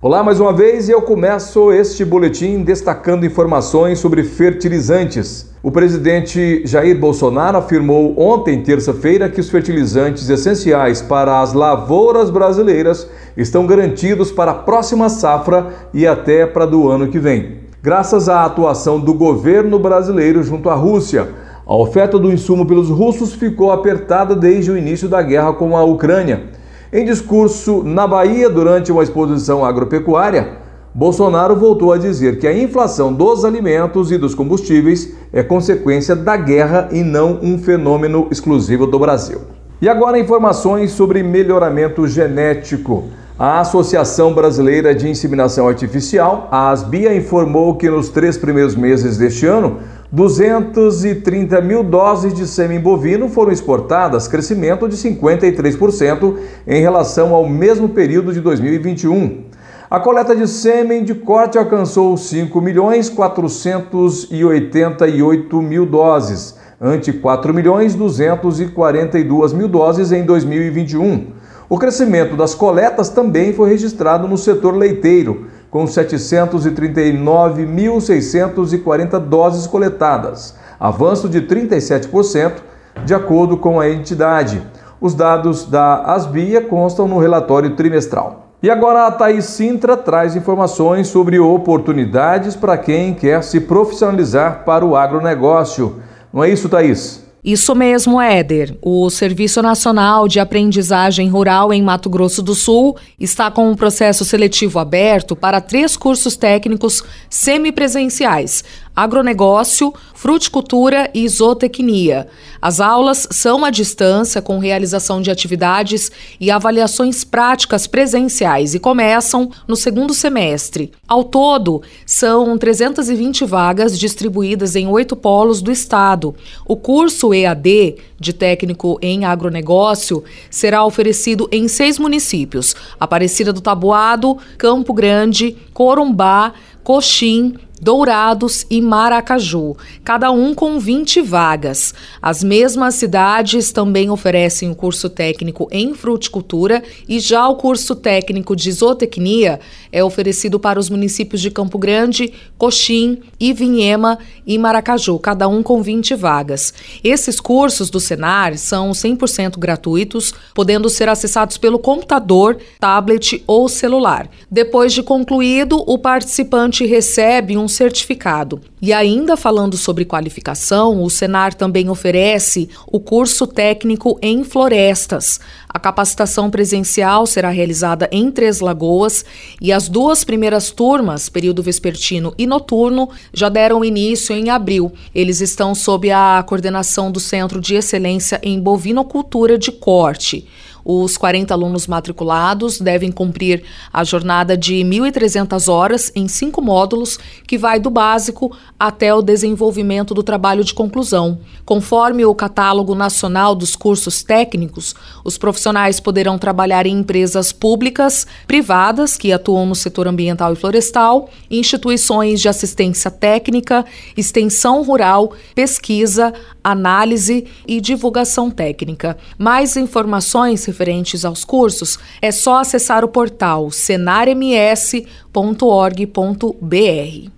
Olá mais uma vez e eu começo este boletim destacando informações sobre fertilizantes. O presidente Jair Bolsonaro afirmou ontem, terça-feira, que os fertilizantes essenciais para as lavouras brasileiras estão garantidos para a próxima safra e até para do ano que vem. Graças à atuação do governo brasileiro junto à Rússia, a oferta do insumo pelos russos ficou apertada desde o início da guerra com a Ucrânia. Em discurso na Bahia durante uma exposição agropecuária, Bolsonaro voltou a dizer que a inflação dos alimentos e dos combustíveis é consequência da guerra e não um fenômeno exclusivo do Brasil. E agora informações sobre melhoramento genético. A Associação Brasileira de Inseminação Artificial, a ASBIA, informou que nos três primeiros meses deste ano, 230 mil doses de sêmen bovino foram exportadas, crescimento de 53% em relação ao mesmo período de 2021. A coleta de sêmen de corte alcançou 5 milhões 488 mil doses, ante 4 milhões 242 mil doses em 2021. O crescimento das coletas também foi registrado no setor leiteiro, com 739.640 doses coletadas, avanço de 37%, de acordo com a entidade. Os dados da Asbia constam no relatório trimestral. E agora a Thaís Sintra traz informações sobre oportunidades para quem quer se profissionalizar para o agronegócio. Não é isso, Thaís? Isso mesmo, Éder. O Serviço Nacional de Aprendizagem Rural em Mato Grosso do Sul está com um processo seletivo aberto para três cursos técnicos semipresenciais: agronegócio, fruticultura e zootecnia. As aulas são à distância, com realização de atividades e avaliações práticas presenciais e começam no segundo semestre. Ao todo, são 320 vagas distribuídas em oito polos do estado. O curso EAD, de técnico em agronegócio, será oferecido em seis municípios: Aparecida do Tabuado, Campo Grande, Corumbá, Coxim, Dourados e Maracaju, cada um com 20 vagas. As mesmas cidades também oferecem o curso técnico em fruticultura e já o curso técnico de zootecnia é oferecido para os municípios de Campo Grande, Coxim, Ivinhema e Maracaju, cada um com 20 vagas. Esses cursos do Senar são 100% gratuitos, podendo ser acessados pelo computador, tablet ou celular. Depois de concluído, o participante recebe um certificado. E ainda falando sobre qualificação, o Senar também oferece o curso técnico em florestas. A capacitação presencial será realizada em Três Lagoas e as duas primeiras turmas, período vespertino e noturno, já deram início em abril. Eles estão sob a coordenação do Centro de Excelência em Bovinocultura de Corte. Os 40 alunos matriculados devem cumprir a jornada de 1.300 horas em cinco módulos, que vai do básico até o desenvolvimento do trabalho de conclusão. Conforme o catálogo nacional dos cursos técnicos, os profissionais poderão trabalhar em empresas públicas, privadas, que atuam no setor ambiental e florestal, instituições de assistência técnica, extensão rural, pesquisa, análise e divulgação técnica. Mais informações referentes aos cursos, é só acessar o portal senarms.org.br.